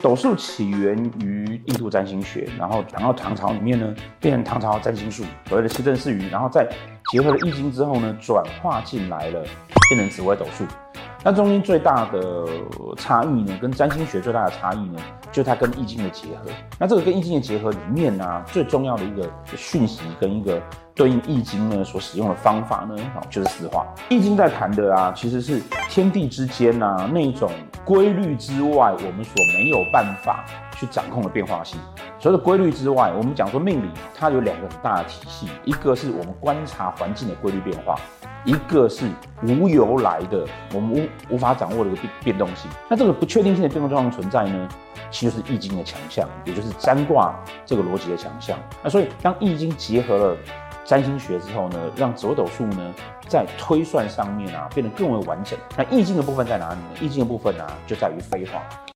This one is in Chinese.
斗数起源于印度占星学，然后然后唐朝里面呢，变成唐朝占星术，所谓的七政四余，然后再结合了易经之后呢，转化进来了，变成紫微斗数。那中间最大的差异呢，跟占星学最大的差异呢，就它跟易经的结合。那这个跟易经的结合里面呢、最重要的一个讯息跟一个对应易经呢所使用的方法呢，就是四化。易经在谈的啊，其实是天地之间啊那种规律之外，我们所没有办法去掌控的变化性。除了规律之外，我们讲说命理它有两个很大的体系，一个是我们观察环境的规律变化。一个是无由来的，我们无无法掌握的一个变变动性。那这个不确定性的变动状况存在呢，其实是易经的强项，也就是占卦这个逻辑的强项。那所以当易经结合了占星学之后呢，让紫微斗数呢在推算上面啊变得更为完整。那易经的部分在哪里呢？易经的部分啊就在于飞化。